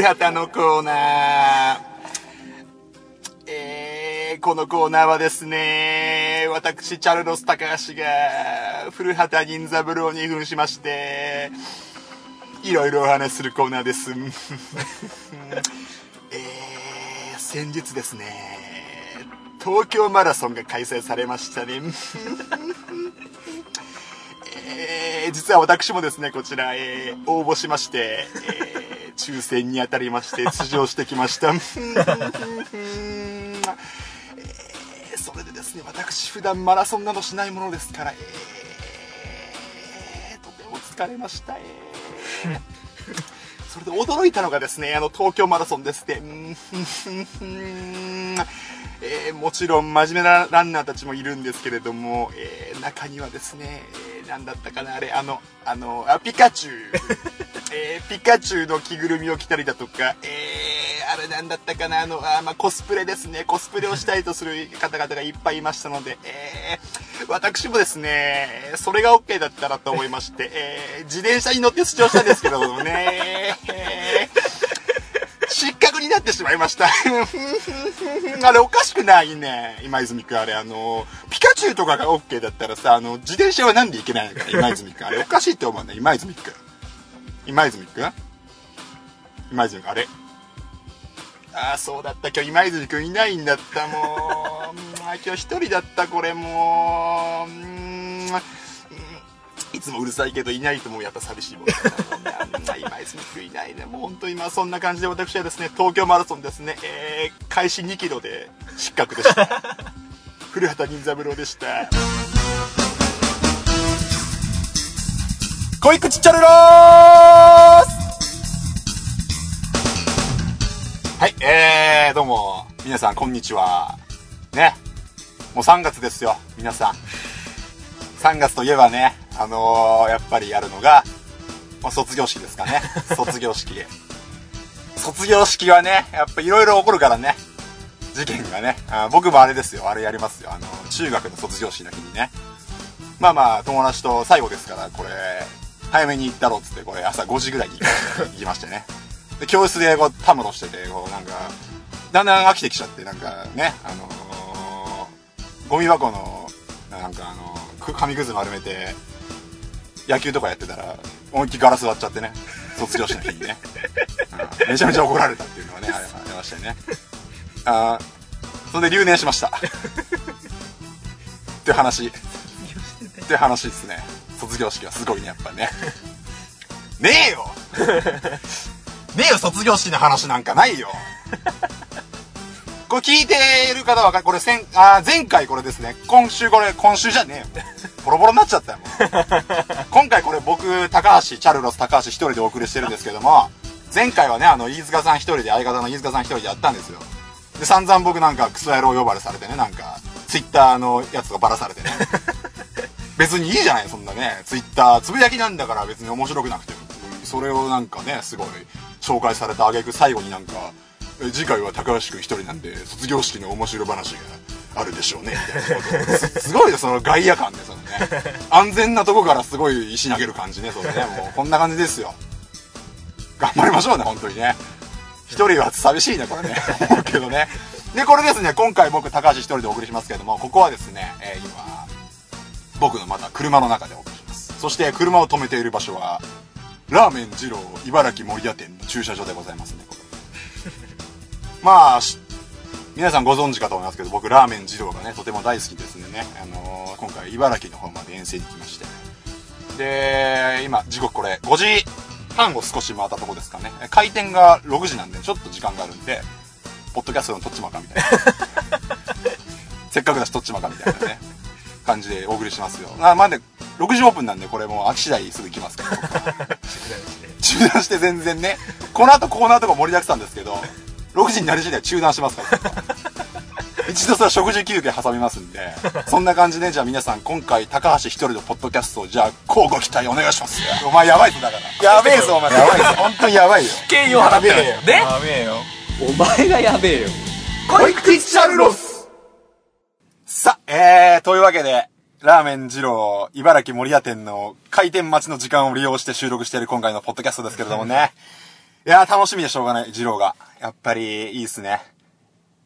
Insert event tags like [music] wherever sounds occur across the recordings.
古畑のコーナー。えー、このコーナーはですね、私、チャルロス高橋が、古畑任三郎に扮しまして、いろいろお話しするコーナーです。[laughs] えー、先日ですね、東京マラソンが開催されましたね。[laughs] えー実は私もですね、こちら、えー応募しまして、えー抽選に当たりまして [laughs] 出場してきました。[laughs] えーそれでですね、私普段マラソンなどしないものですから、えーとても疲れました。えーそれで驚いたのがですね、あの、東京マラソンですって、えーもちろん真面目なランナーたちもいるんですけれども、えー中にはですね、えー、なんだったかな、あれ、あの、あの、あ、ピカチュウ。[laughs] えーピカチュウの着ぐるみを着たりだとか、えーあれなんだったかな、あの、あまあ、コスプレですね、コスプレをしたいとする方々がいっぱいいましたので、えー私もですね、それが OK だったらと思いまして、えー自転車に乗って出場したんですけどもね、失格になってしまいました。[laughs] あれおかしくないね。今泉くんあれあの、ピカチュウとかが OK だったらさ、あの、自転車はなんでいけないのか、今泉くん。あれおかしいって思うんだ、今泉くん。今泉くん？今泉くん、あれ？ああ、そうだった。今日今泉くんいないんだった、もう。うんあ今日一人だった、これもう。んいつもうるさいけどいないともうやっぱ寂しいもんだなうん今泉くんいないね。もう本当にまあそんな感じで私はですね、東京マラソンですね、えー、開始2キロで失格でした。古畑任三郎でした。恋口チャルロースはい、えー、どうも、皆さん、こんにちは。ね。もう3月ですよ、皆さん。3月といえばね、あのー、やっぱりやるのが、まあ、卒業式ですかね。[laughs] 卒業式。卒業式はね、やっぱいろいろ起こるからね。事件がね。あ僕もあれですよ、あれやりますよ。あの、中学の卒業式の日にね。まあまあ、友達と最後ですから、これ、早めに行ったろうっつって、これ朝5時ぐらいに行きましてね。で、教室でこう、たむろしてて、こう、なんか、だんだん飽きてきちゃって、なんかね、あのーゴミ箱の、なんかあのーく紙くず丸めて、野球とかやってたら、思いっきりガラス割っちゃってね、卒業式の日にね。うんめちゃめちゃ怒られたっていうのがね、ありましたよね。あそれで留年しました。って話。って話ですね。卒業式はすごいね、やっぱね。[laughs] ねえよ [laughs] ねえよ、卒業式の話なんかないよ。[laughs] これ聞いてる方は、これ先、あー前回これですね。今週これ、今週じゃねえよ。ボロボロになっちゃったよ。今回これ僕、高橋、チャルロス高橋一人でお送りしてるんですけども、前回はね、あの、飯塚さん一人で、相方の飯塚さん一人でやったんですよ。で、散々僕なんかクソ野郎呼ばれされてね、なんか、ツイッターのやつがばらされてね。別にいいじゃない、そんなね。ツイッター、つぶやきなんだから別に面白くなくても。それをなんかね、すごい、紹介された挙句最後になんか、次回は高橋くん一人なんで、卒業式の面白話があるでしょうね、みたいなこと [laughs] すごい、その外野感ね、そのね。安全なとこからすごい石投げる感じね、そのね、もうこんな感じですよ。頑張りましょうね、本当にね。一人は寂しいね、これね。[laughs] 思うけどね。で、これですね、今回僕、高橋一人でお送りしますけれども、ここはですね、えー今、僕のまた車の中でお送りします。そして、車を止めている場所は、ラーメン二郎茨城森屋店の駐車場でございますね、これ。[laughs] まあ、し皆さんご存知かと思いますけど、僕、ラーメン二郎がね、とても大好きですんでね、あのー今回、茨城の方まで遠征に来まして。で、今、時刻これ、5時半を少し回ったとこですかね。開店が6時なんで、ちょっと時間があるんで、ポッドキャストのとっちまかみたいな。[laughs] せっかくだしとっちまかみたいなね、感じでお送りしますよ。あ、まあね、6時オープンなんで、これもう飽き次第すぐ行きますから、中断して全然ね、この後コーナーとか盛りだくさんですけど、6時になり次第中断しますから。一度それは食事休憩挟みますんで、そんな感じで、じゃあ皆さん、今回、高橋一人のポッドキャストを、じゃあ、交互期待お願いします。お前やばいぞ、だから。やべえぞ、お前。やばいぞ。本当にやばいよ。敬意を払ってやべえよねやべえよ。お前がやべえよ。恋口チャルロスさ、えー、というわけで、ラーメン二郎、茨城森屋店の開店待ちの時間を利用して収録している今回のポッドキャストですけれどもね。いやー、楽しみでしょうがない、二郎が。やっぱり、いいっすね。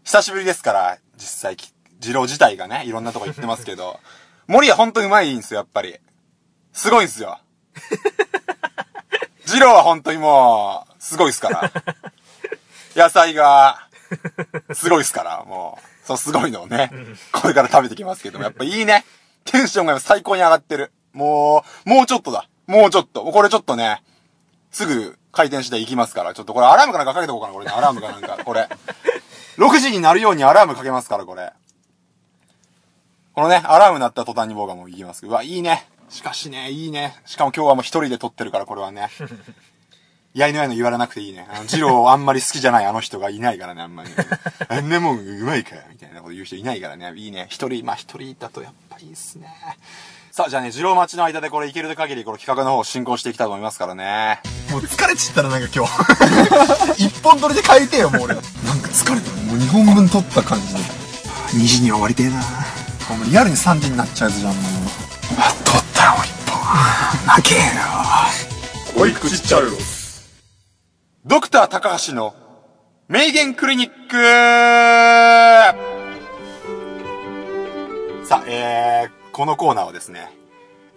久しぶりですから、実際き、二郎自体がね、いろんなとこ行ってますけど、[laughs] 森はほんとうまいんですよ、やっぱり。すごいんすよ。[laughs] 二郎は本当にもう、すごいっすから。野菜が、すごいっすから、もう。そう、すごいのをね、これから食べてきますけども、やっぱいいね。テンションが最高に上がってる。もう、もうちょっとだ。もうちょっと。これちょっとね、すぐ回転していきますから、ちょっとこれアラームかなんかかけておこうかな、これね。アラームかなんか、これ。6時になるようにアラームかけますから、これ。このね、アラーム鳴った途端に僕はもう行きます。うわ、いいね。しかしね、いいね。しかも今日はもう一人で撮ってるから、これはね。やいのやいの言われなくていいね。あの、ジローあんまり好きじゃないあの人がいないからね、あんまり、あんなもんうまいかみたいなこと言う人いないからね。いいね。一人、まあ一人だとやっぱいいっすね。さあ、じゃあね、ジロー待ちの間でこれいける限りこの企画の方を進行していきたいと思いますからね。もう疲れちったらなんか今日。一本撮りで帰りてえよ、もう俺。なんか疲れた。もう2本分撮った感じで。2時には終わりてえな。もうリアルに3時になっちゃうやつじゃん、もう。あ、撮ったらもう一本。泣けえよ。おいくちチャルロス。ドクター高橋の名言クリニックさあ、えー、このコーナーはですね、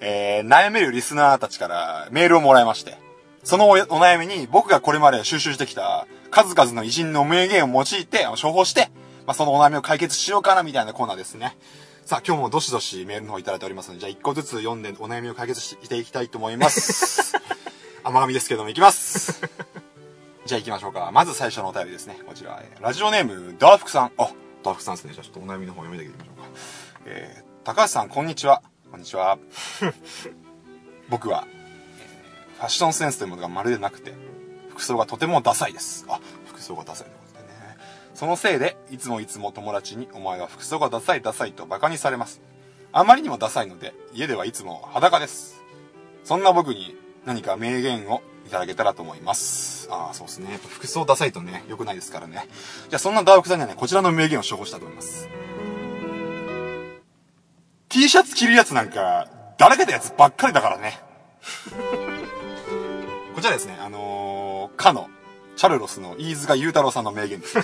えー、悩めるリスナーたちからメールをもらいまして、そのおお悩みに僕がこれまで収集してきた数々の偉人の名言を用いて、処方して、まあ、そのお悩みを解決しようかなみたいなコーナーですね。さあ、今日もどしどしメールの方いただいておりますので、じゃあ一個ずつ読んでお悩みを解決していきたいと思います。[laughs] 甘噛みですけども、いきます。じゃあ行きましょうか。まず最初のお便りですね。こちら、えラジオネーム、ダーフクさん。あ、ダーフクさんですね。じゃあちょっとお悩みの方読めていきましょうか。えー、高橋さん、こんにちは。こんにちは。[laughs] 僕は、ファッションセンスというものがまるでなくて、服装がとてもダサいです。あ、服装がダサいということでね。そのせいで、いつもいつも友達に、お前は服装がダサいダサいと馬鹿にされます。あまりにもダサいので、家ではいつも裸です。そんな僕に何か名言をいただけたらと思います。ああ、そうですね。やっぱ服装ダサいとね、良くないですからね。じゃあそんなダークさんにはね、こちらの名言を処方したいと思います。T シャツ着るやつなんか、だらけたやつばっかりだからね。[laughs] こちらですね、あのー、かの、チャルロスの飯塚雄太郎さんの名言です。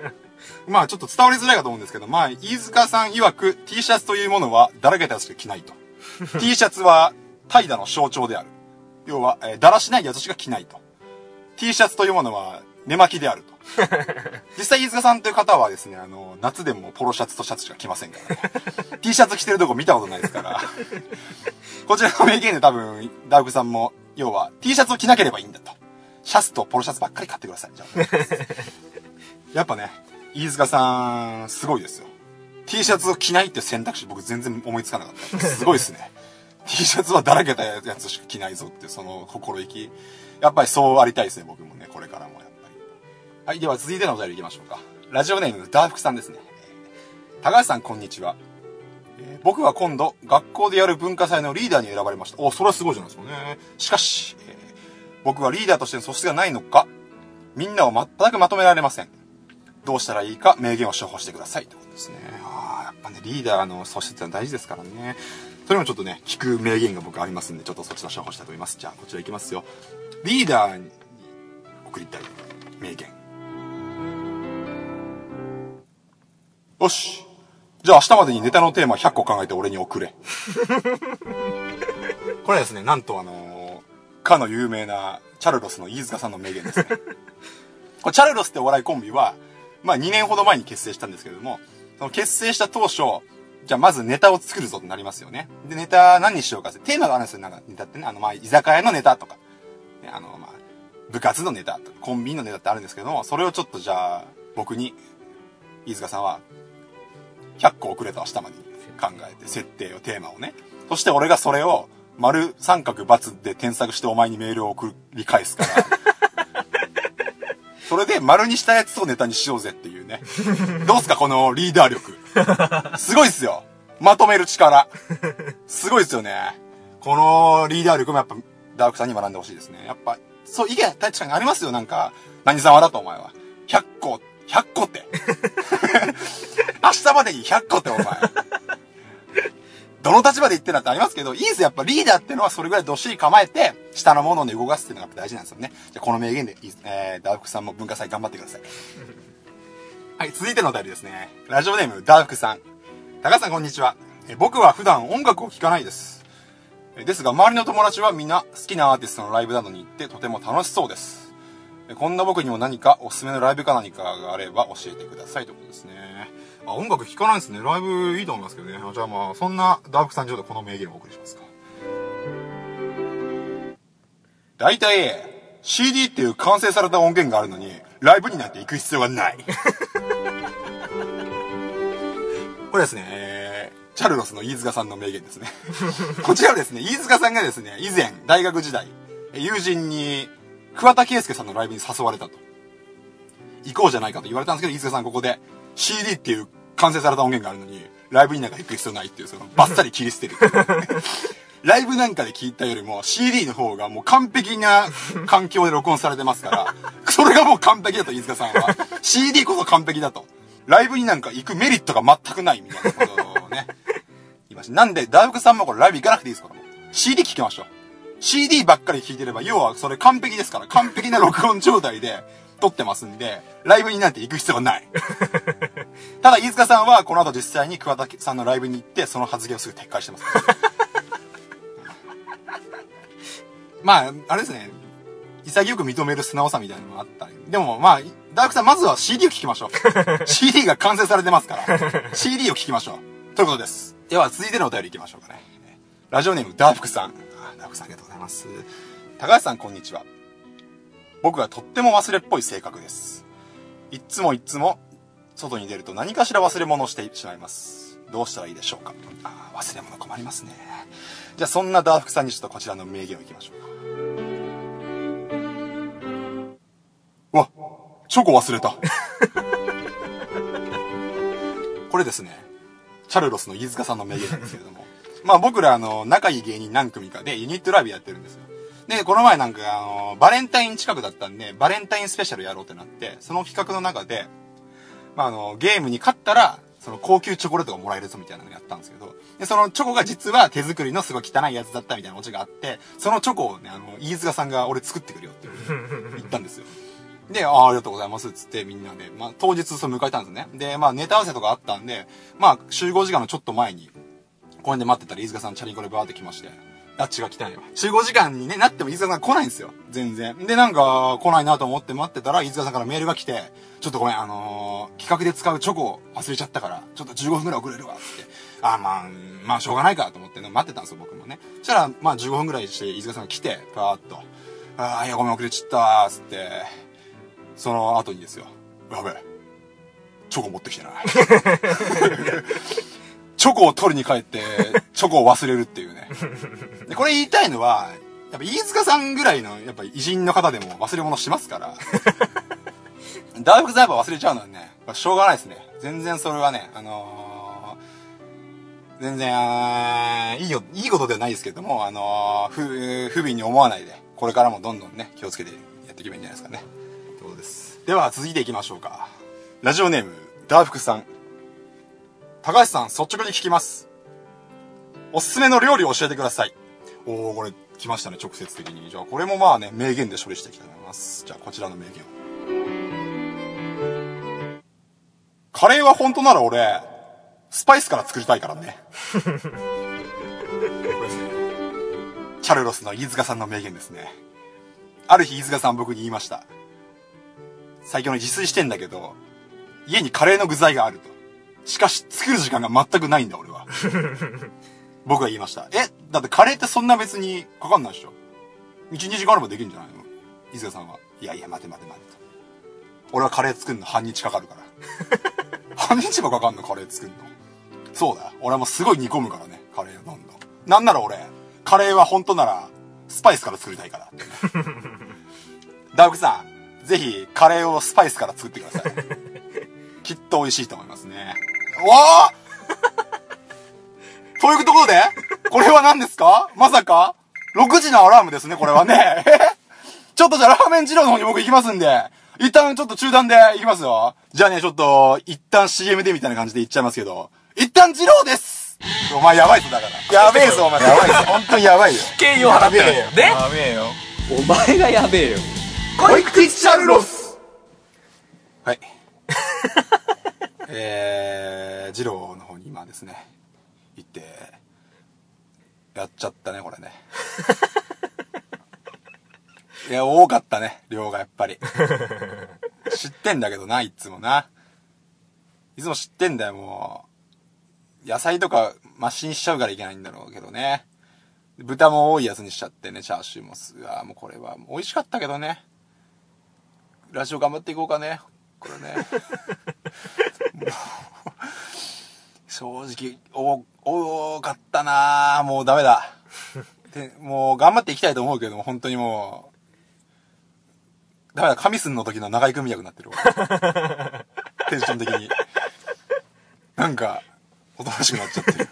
[laughs] まあちょっと伝わりづらいかと思うんですけど、まあ飯塚さん曰く T シャツというものはだらけたやつしか着ないと。[laughs] T シャツは怠惰の象徴である。要は、えーだらしないやつしか着ないと。T シャツというものは寝巻きであると。[laughs] 実際飯塚さんという方はですね、あの、夏でもポロシャツとシャツしか着ませんからね。[laughs] T シャツ着てるとこ見たことないですから。こちらの名言で多分、ダークさんも、要は、T シャツを着なければいいんだと。シャツとポロシャツばっかり買ってください。じゃあ [laughs] やっぱね、飯塚さん、すごいですよ。T シャツを着ないって選択肢僕全然思いつかなかった。すごいですね。T シャツはだらけたやつしか着ないぞって、その心意気。やっぱりそうありたいですね、僕もね、これからもやっぱり。はい、では続いてのお便り行きましょうか。ラジオネーム、ダーフクさんですね。高橋さん、こんにちは。えー僕は今度、学校でやる文化祭のリーダーに選ばれました。お、それはすごいじゃないですかね。しかし、えー僕はリーダーとしての素質がないのか、みんなを全くまとめられません。どうしたらいいか、名言を処方してください。ということですね。ああ、やっぱね、リーダーの素質は大事ですからね。それもちょっとね、聞く名言が僕ありますんで、ちょっとそちら処方したいと思います。じゃあ、こちらいきますよ。リーダーに送りたい名言。よし。じゃあ明日までにネタのテーマ100個考えて俺に送れ。[laughs] これはですね、なんとあのー、かの有名なチャルロスの飯塚さんの名言ですね。[laughs] これチャルロスってお笑いコンビは、まあ2年ほど前に結成したんですけれども、その結成した当初、じゃあまずネタを作るぞってなりますよね。で、ネタ何にしようかって、テーマがあるんですよ、なんかネタってね。あの、まあ、居酒屋のネタとか、ね、あの、まあ、部活のネタとか、コンビニのネタってあるんですけども、それをちょっとじゃあ、僕に、飯塚さんは、100個遅れた明日までに考えて、設定を、テーマをね。そして俺がそれを、丸、三角、×で添削してお前にメールを送り返すから。それで丸にしたやつをネタにしようぜっていうね。どうすかこのリーダー力。すごいっすよ。まとめる力。すごいっすよね。このリーダー力もやっぱ、ダークさんに学んでほしいですね。やっぱ、そう、意見確かにありますよ。なんか、何様だとお前は。100個、100個って。[laughs] 明日までに100個ってお前。どの立場で言ってんだってありますけど、いいですやっぱリーダーってのはそれぐらいどっしり構えて、下のものをね、動かすっていうのが大事なんですよね。じゃこの名言で、えー、ダークさんも文化祭頑張ってください。[laughs] はい、続いてのお便りですね。ラジオネーム、ダークさん。高橋さんこんにちは。え僕は普段音楽を聴かないです。ですが、周りの友達はみんな好きなアーティストのライブなどに行ってとても楽しそうです。こんな僕にも何かおすすめのライブか何かがあれば教えてくださいということですね。あ、音楽聴かないんですね。ライブいいと思いますけどね。じゃあまあ、そんなダークさんにちょっとこの名言をお送りしますか。大体、CD っていう完成された音源があるのに、ライブになって行く必要がない。[laughs] これですね、えー、チャルロスの飯塚さんの名言ですね。[laughs] こちらはですね、飯塚さんがですね、以前、大学時代、友人に、桑田佳祐さんのライブに誘われたと。行こうじゃないかと言われたんですけど、飯塚さんここで、CD っていう完成された音源があるのに、ライブになんか行く必要ないっていう、その、バッサリ切り捨てる。[laughs] ライブなんかで聞いたよりも CD の方がもう完璧な [laughs] 環境で録音されてますから、それがもう完璧だと、飯塚さんは。CD こそ完璧だと。ライブになんか行くメリットが全くないみたいなことをね、言いました。なんで、大福さんもこれライブ行かなくていいですか？ら、もう。CD 聴きましょう。CD ばっかり聴いてれば、要はそれ完璧ですから、完璧な録音状態で撮ってますんで、ライブになんて行く必要がない。ただ、飯塚さんはこの後実際に桑田さんのライブに行って、その発言をすぐ撤回してます。[laughs] まあ、あれですね。潔く認める素直さみたいなのもあったり。でも、まあ、ダークさん、まずは CD を聴きましょう。[laughs] CD が完成されてますから、CD を聴きましょう。ということです。では、続いてのお便り行きましょうかね。ラジオネーム、ダーフクさん。ダーフクさんありがとうございます。高橋さん、こんにちは。僕はとっても忘れっぽい性格です。いっつもいっつも、外に出ると何かしら忘れ物をしてしまいます。どうしたらいいでしょうか？あ忘れ物困りますね。じゃあ、そんなダーフクさんにちょっとこちらの名言をいきましょうか。わチョコ忘れた。[laughs] これですね、チャルロスの飯塚さんの名言なんですけれども。まあ僕らあの、仲いい芸人何組かでユニットライブやってるんですよ。で、この前なんかあの、バレンタイン近くだったんで、バレンタインスペシャルやろうってなって、その企画の中で、まああの、ゲームに勝ったら、その高級チョコレートがもらえるぞみたいなのやったんですけど、で、そのチョコが実は手作りのすごい汚いやつだったみたいなオチがあって、そのチョコをね、あの、飯塚さんが俺作ってくるよって [laughs] 言ったんですよ。で、ああ、ありがとうございますっつってみんなで、まあ当日そう迎えたんですね。で、まあネタ合わせとかあったんで、まあ集合時間のちょっと前に、公園で待ってたら飯塚さんチャリンコでバーって来まして、あっちが来たんよ。集合時間にね、なっても飯塚さん来ないんですよ。全然。で、なんか、来ないなと思って待ってたら、飯塚さんからメールが来て、ちょっとごめん、あのー、企画で使うチョコ忘れちゃったから、ちょっと15分くらい遅れるわ、って。あ、まあ、まあ、しょうがないかと思ってね、待ってたんですよ、僕もね。そしたら、まあ、15分くらいして、飯塚さんが来て、パーっと、ああ、いや、ごめん、遅れちったー、つって、その後にですよ。やべえ。チョコ持ってきてない。[laughs] チョコを取りに帰って、チョコを忘れるっていうね。で、これ言いたいのは、やっぱ飯塚さんぐらいの、やっぱ偉人の方でも忘れ物しますから。大福さんやっぱ忘れちゃうのはね、しょうがないですね。全然それはね、あのー、全然、いいよ、いいことではないですけども、あのー、不、不憫に思わないで、これからもどんどんね、気をつけてやっていけばいいんじゃないですかね。ということです。では、続いていきましょうか。ラジオネーム、ダーフクさん。高橋さん、率直に聞きます。おすすめの料理を教えてください。おー、これ、来ましたね、直接的に。じゃあ、これもまあね、名言で処理していきたいと思います。じゃあ、こちらの名言をカレーは本当なら俺、スパイスから作りたいからね。これですね。チャルロスの飯塚さんの名言ですね。ある日飯塚さん僕に言いました。最強の自炊してんだけど、家にカレーの具材があると。しかし、作る時間が全くないんだ、俺は。僕が言いました。え、だってカレーってそんな別にかかんないでしょ ?1、2時間あればできるんじゃないの？伊勢さんは。いやいや、待て待て待てと。俺はカレー作るの半日かかるから。[laughs] 半日もかかんの、カレー作るの？そうだ。俺はもうすごい煮込むからね、カレーをどんどん。なんなら俺、カレーは本当なら、スパイスから作りたいから、ね。[laughs] ダウクさん、ぜひ、カレーをスパイスから作ってください。きっと美味しいと思いますね。わあというところで、これは何ですか？まさか ?6 時のアラームですね、これはね。[laughs] ちょっとじゃあラーメン二郎の方に僕行きますんで、一旦ちょっと中断で行きますよ。じゃあね、ちょっと、一旦 CM でみたいな感じで行っちゃいますけど、一旦二郎ですお前やばいぞだから。やべえぞお前。やばいぞ。本当にやばいよ。敬意を払ったらで？やべえよ。お前がやべえよ。コイクティチャルロスはい。[laughs] えー、ジローの方に今ですね、行って、やっちゃったね、これね。[laughs] いや、多かったね、量がやっぱり。知ってんだけどな、いつもな。いつも知ってんだよ、もう。野菜とか、マシにしちゃうからいけないんだろうけどね。豚も多いやつにしちゃってね、チャーシューもす。うわもうこれは、美味しかったけどね。ラジオ頑張っていこうかね。これね。も [laughs] う正直、お、多かったなぁもうダメだ。[laughs] で、もう頑張っていきたいと思うけども、本当にもう、ダメだ、カミスンの時の長井組役になってる俺。[laughs] テンション的に。なんか、おとなしくなっちゃってる。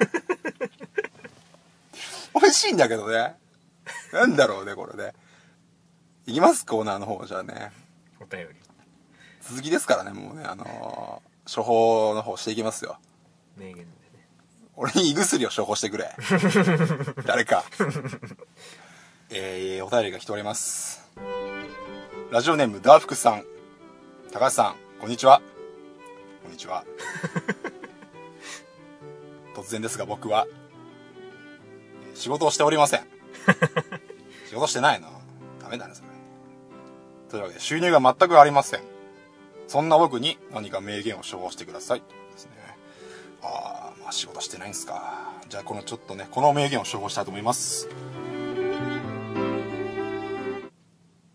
美味しいんだけどね。なんだろうね、これね。いきます？コーナーの方、じゃあね。お便り。続きですからね、もうね、あのー処方の方していきますよ。名言でね。俺に胃薬を処方してくれ。[laughs] 誰か。えー、お便りが来ております。ラジオネーム、ダーフクさん。高橋さん、こんにちは。こんにちは。突然ですが僕は、えー仕事をしておりません。仕事してないの？ダメだね、それ。というわけで、収入が全くありません。そんな僕に何か名言を処方してください。ああ、まあ仕事してないんすか。じゃあこのちょっとね、この名言を処方したいと思います。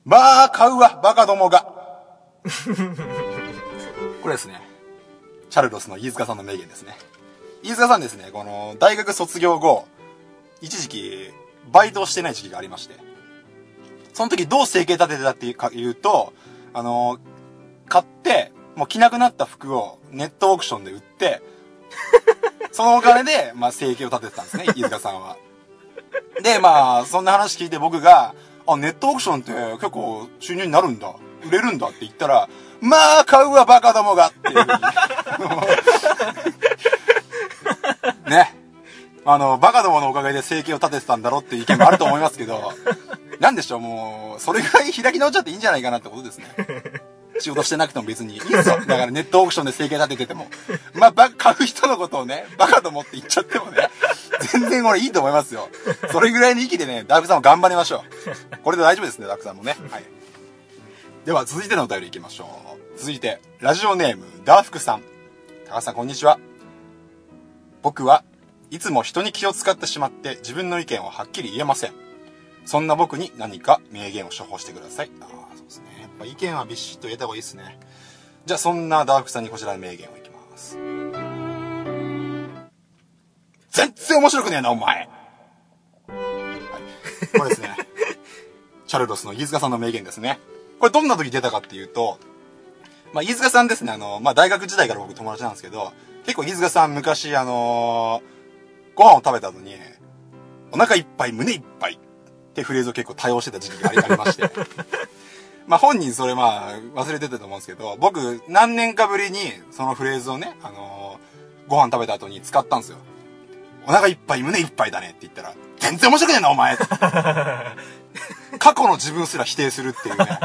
まあ、買うわ、バカどもが。これですね。チャルロスの飯塚さんの名言ですね。飯塚さんですね、この、大学卒業後、一時期、バイトをしてない時期がありまして。その時どう生計立ててたっていうか言うと、あの、買って、もう着なくなった服をネットオークションで売って、[laughs] そのお金で、まあ、生計を立ててたんですね、[laughs] 飯塚さんは。で、まあ、そんな話聞いて僕が、あ、ネットオークションって結構収入になるんだ。売れるんだって言ったら、まあ、買うわ、バカどもがっていう [laughs] ね。あの、バカどものおかげで生計を立ててたんだろっていう意見もあると思いますけど、なんでしょう、もう、それぐらい開き直っちゃっていいんじゃないかなってことですね。仕事してなくても別にいいですよ。だからネットオークションで生計立ててても。まあ、ば、買う人のことをね、バカと思って言っちゃってもね、全然俺いいと思いますよ。それぐらいの域でね、ダークさんも頑張りましょう。これで大丈夫ですね、ダークさんもね。はい。では、続いてのお便り行きましょう。続いて、ラジオネーム、ダーフクさん。高橋さん、こんにちは。僕はいつも人に気を使ってしまって自分の意見をはっきり言えません。そんな僕に何か名言を処方してください。ああ、そうですね。やっぱ意見はビシッと言えた方がいいですね。じゃあそんなダークさんにこちらの名言をいきます。全然面白くねえな、お前。はい。これですね。[laughs] チャルロスの飯塚さんの名言ですね。これどんな時出たかっていうと、まあ、飯塚さんですね、あの、まあ、大学時代から僕友達なんですけど、結構飯塚さん昔、あのーご飯を食べた後に、お腹いっぱい、胸いっぱいってフレーズを結構多用してた時期がありまして。[laughs] まあ本人それまあ忘れてたと思うんですけど、僕何年かぶりにそのフレーズをね、あのーご飯食べた後に使ったんですよ。お腹いっぱい、胸いっぱいだねって言ったら、全然面白くねえな、お前 [laughs] 過去の自分すら否定するっていうね。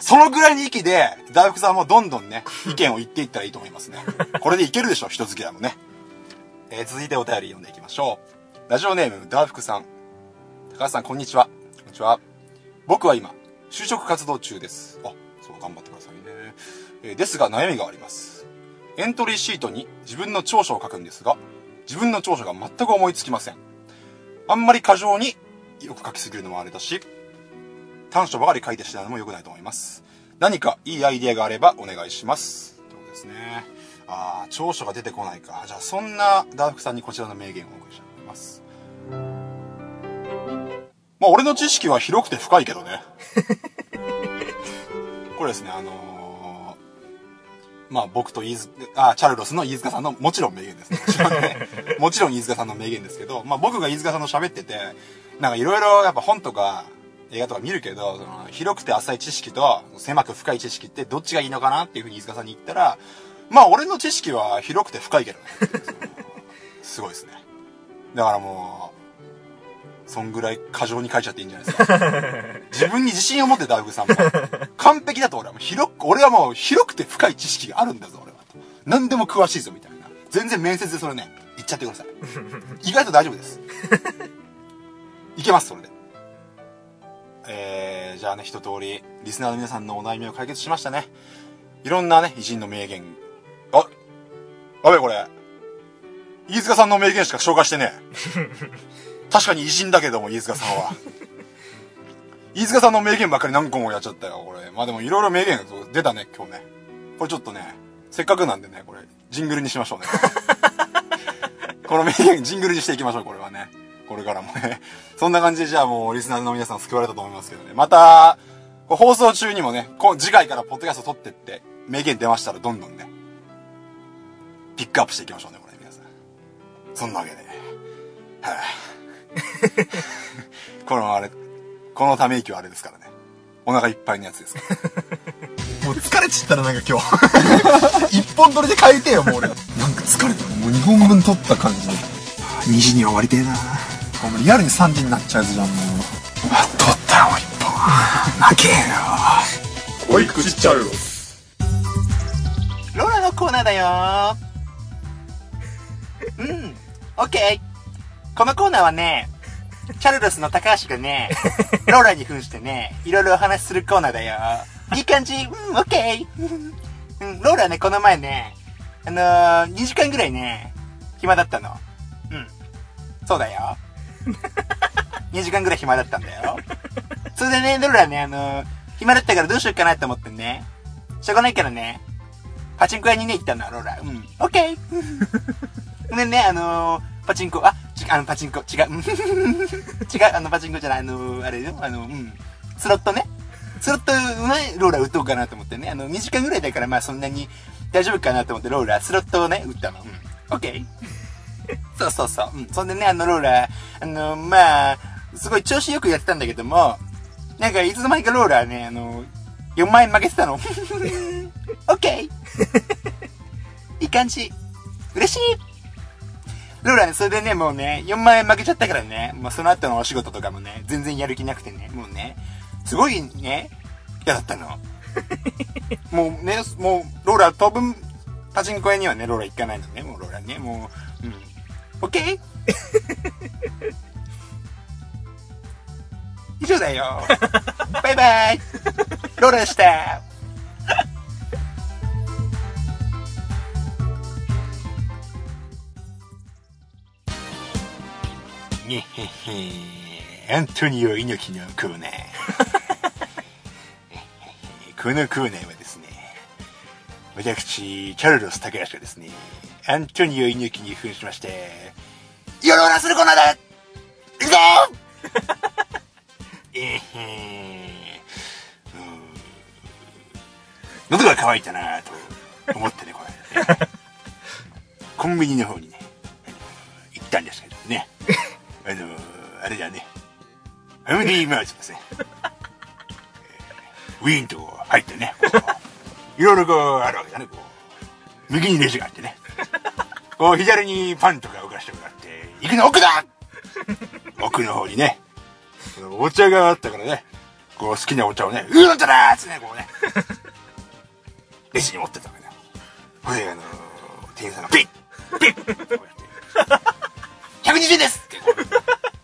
そのぐらいの域で、大福さんもどんどんね、意見を言っていったらいいと思いますね。これでいけるでしょ、人付き合いもね。えー続いてお便り読んでいきましょう。ラジオネーム、ダーフクさん。高橋さん、こんにちは。こんにちは。僕は今、就職活動中です。あ、そう、頑張ってくださいね。えーですが、悩みがあります。エントリーシートに自分の長所を書くんですが、自分の長所が全く思いつきません。あんまり過剰によく書きすぎるのもあれだし、短所ばかり書いてしまうのも良くないと思います。何かいいアイディアがあればお願いします。ということですね。ああ、長所が出てこないか。じゃあ、そんなダークさんにこちらの名言をお送りしたいと思います。まあ、俺の知識は広くて深いけどね。[laughs] これですね、あのーまあ僕と飯塚、あ、チャルロスの飯塚さんのもちろん名言ですね。もちろんね、[laughs] もちろん飯塚さんの名言ですけど、まあ僕が飯塚さんの喋ってて、なんかいろいろやっぱ本とか映画とか見るけど、その広くて浅い知識と狭く深い知識ってどっちがいいのかなっていうふうに飯塚さんに言ったら、まあ俺の知識は広くて深いけどね。[laughs] すごいですね。だからもう、そんぐらい過剰に書いちゃっていいんじゃないですか。[laughs] 自分に自信を持ってダウグさんも。完璧だと俺はもう広く、俺はもう広くて深い知識があるんだぞ、俺は。何でも詳しいぞ、みたいな。全然面接でそれね、言っちゃってください。[laughs] 意外と大丈夫です。いけます、それで。えー、じゃあね、一通り、リスナーの皆さんのお悩みを解決しましたね。いろんなね、偉人の名言。あ、やべえこれ。飯塚さんの名言しか紹介してねえ。[laughs] 確かに偉人だけども、飯塚さんは。[laughs] 飯塚さんの名言ばっかり何個もやっちゃったよ、これ。まあでもいろいろ名言出たね、今日ね。これちょっとね、せっかくなんでね、これ、ジングルにしましょうね。[laughs] この名言、ジングルにしていきましょう、これはね。これからもね。そんな感じでじゃあもうリスナーの皆さん救われたと思いますけどね。また、放送中にもね、次回からポッドキャスト撮ってって、名言出ましたらどんどんね、ピックアップしていきましょうね、これ皆さん。そんなわけで。はい、[laughs] このあれ、このため息はあれですからね。お腹いっぱいのやつですから。[laughs] もう疲れちったらなんか今日。[laughs] 一本撮りで書いてよ、もう俺。なんか疲れた。もう2本分撮った感じで。2時には終わりてえな。もうリアルに3時になっちゃうやつじゃん、もう。あ、撮ったよ、一本。泣けよ。おいくちっちゃうよ。ローラのコーナーだようん、オッケー。このコーナーはね、チャルロスの高橋がね、[laughs] ローラに扮してね、いろいろお話しするコーナーだよ。いい感じうん、オッケー。うん、ローラね、この前ね、あのー、2時間ぐらいね、暇だったの。うん。そうだよ。[laughs] 2時間ぐらい暇だったんだよ。それでね、ローラね、あのー、暇だったからどうしようかなって思ってね。しょうがないからね、パチンコ屋にね、行ったの、ローラ。うん。オッケーでね、あのー、パチンコ、あ、あの、パチンコ、違う。う [laughs] ん違う、あの、パチンコじゃない、あのー、あれよ、あの、うん。スロットね。スロット、ね、ローラ打とうかなと思ってね。あの、2時間ぐらいだから、まあそんなに大丈夫かなと思って、ローラ、スロットをね、打ったの。うん。オッケーそうそうそう。うん。そんでね、あの、ローラ、あの、まあ、すごい調子よくやってたんだけども、なんか、いつの間にかローラね、あの、4万円負けてたの。オッケーいい感じ。嬉しいローラね、それでね、もうね、4万円負けちゃったからね、もうその後のお仕事とかもね、全然やる気なくてね、もうね、すごいね、嫌だったの。[laughs] もうね、もう、ローラ当分、パチンコ屋にはね、ローラ行かないのね、もうローラね、もう、うん。オッケー以上だよ。バイバイローラでしたへへアントニオ猪木のコーナー。[laughs] このコーナーはですね、私、チャルロス高橋がですね、アントニオ猪木に扮しまして、よろわらするコーナーだ行くぞ [laughs] えへうん喉が渇いたなと思ってね、これ、ね。[laughs] コンビニの方にね、行ったんですけどね。あの、あれだね。ファミリーマートですね。えーウィーンと入ってね、いろいろこうあるわけだね、こう。右にレジがあってね。こう左にパンとか置かしてもらって、行くの奥だ奥の方にね、お茶があったからね、こう好きなお茶をね、ウーロン茶だーっつってね、こうね、レジに持ってたわけだ。ほいで、あの店員さんがピッピッこうやって、120円です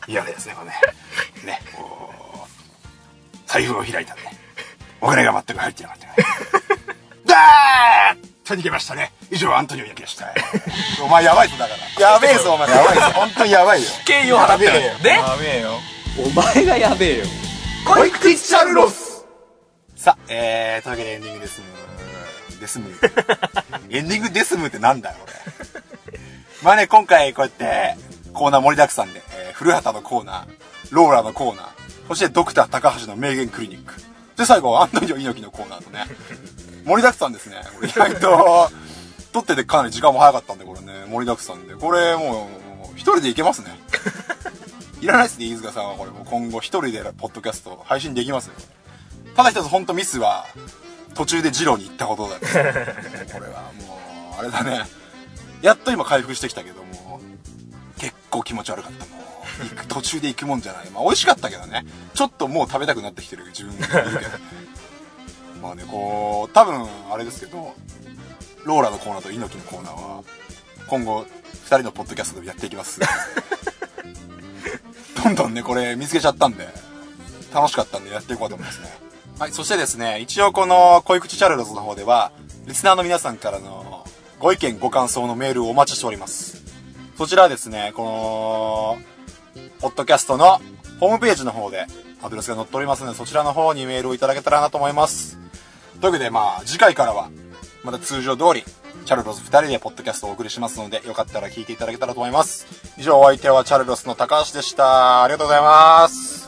ってこう言うわけですね、これね。ね、こう、財布を開いたんで、お金が全く入ってなかったから。[laughs] だーっと逃げましたね。以上、アントニオ猪木でした。[laughs] お前やばいぞ、だから。やべえぞ、お前。やばいぞ。本当にやばいよ。敬意を払ってやべえよでやべえよ。お前がやべえよ。コイクチャルロスさあ、えー、というわけでエンディングですむ。ですむ。[laughs] エンディングですむってなんだよ、俺。まあね、今回こうやって、コーナー盛りだくさんで、えー古畑のコーナー、ローラのコーナー、そしてドクター高橋の名言クリニック。で、最後はアントニオ猪木のコーナーとね、盛りだくさんですね。これ意外と、撮っててかなり時間も早かったんで、これね、盛りだくさんで。これもう、一人でいけますね。いらないですね、飯塚さんは。これもう今後一人でポッドキャスト配信できますよ。ただ一つ本当ミスは、途中でジローに行ったことだね。これはもう、あれだね。やっと今回復してきたけども、結構気持ち悪かったもう途中で行くもんじゃない。まあ美味しかったけどね。ちょっともう食べたくなってきてる自分がいるけど。ねまあねこう多分あれですけどローラのコーナーと猪木のコーナーは今後2人のポッドキャストでやっていきます。[laughs] どんどんねこれ見つけちゃったんで楽しかったんでやっていこうと思いますね。はいそしてですね一応この恋口チャルロズの方ではリスナーの皆さんからのご意見ご感想のメールをお待ちしております。そちらはですねこのポッドキャストのホームページの方でアドレスが載っておりますのでそちらの方にメールをいただけたらなと思います。というわけでまあ次回からはまた通常通りチャルロス2人でポッドキャストをお送りしますのでよかったら聞いていただけたらと思います。以上お相手はチャルロスの高橋でした。ありがとうございます。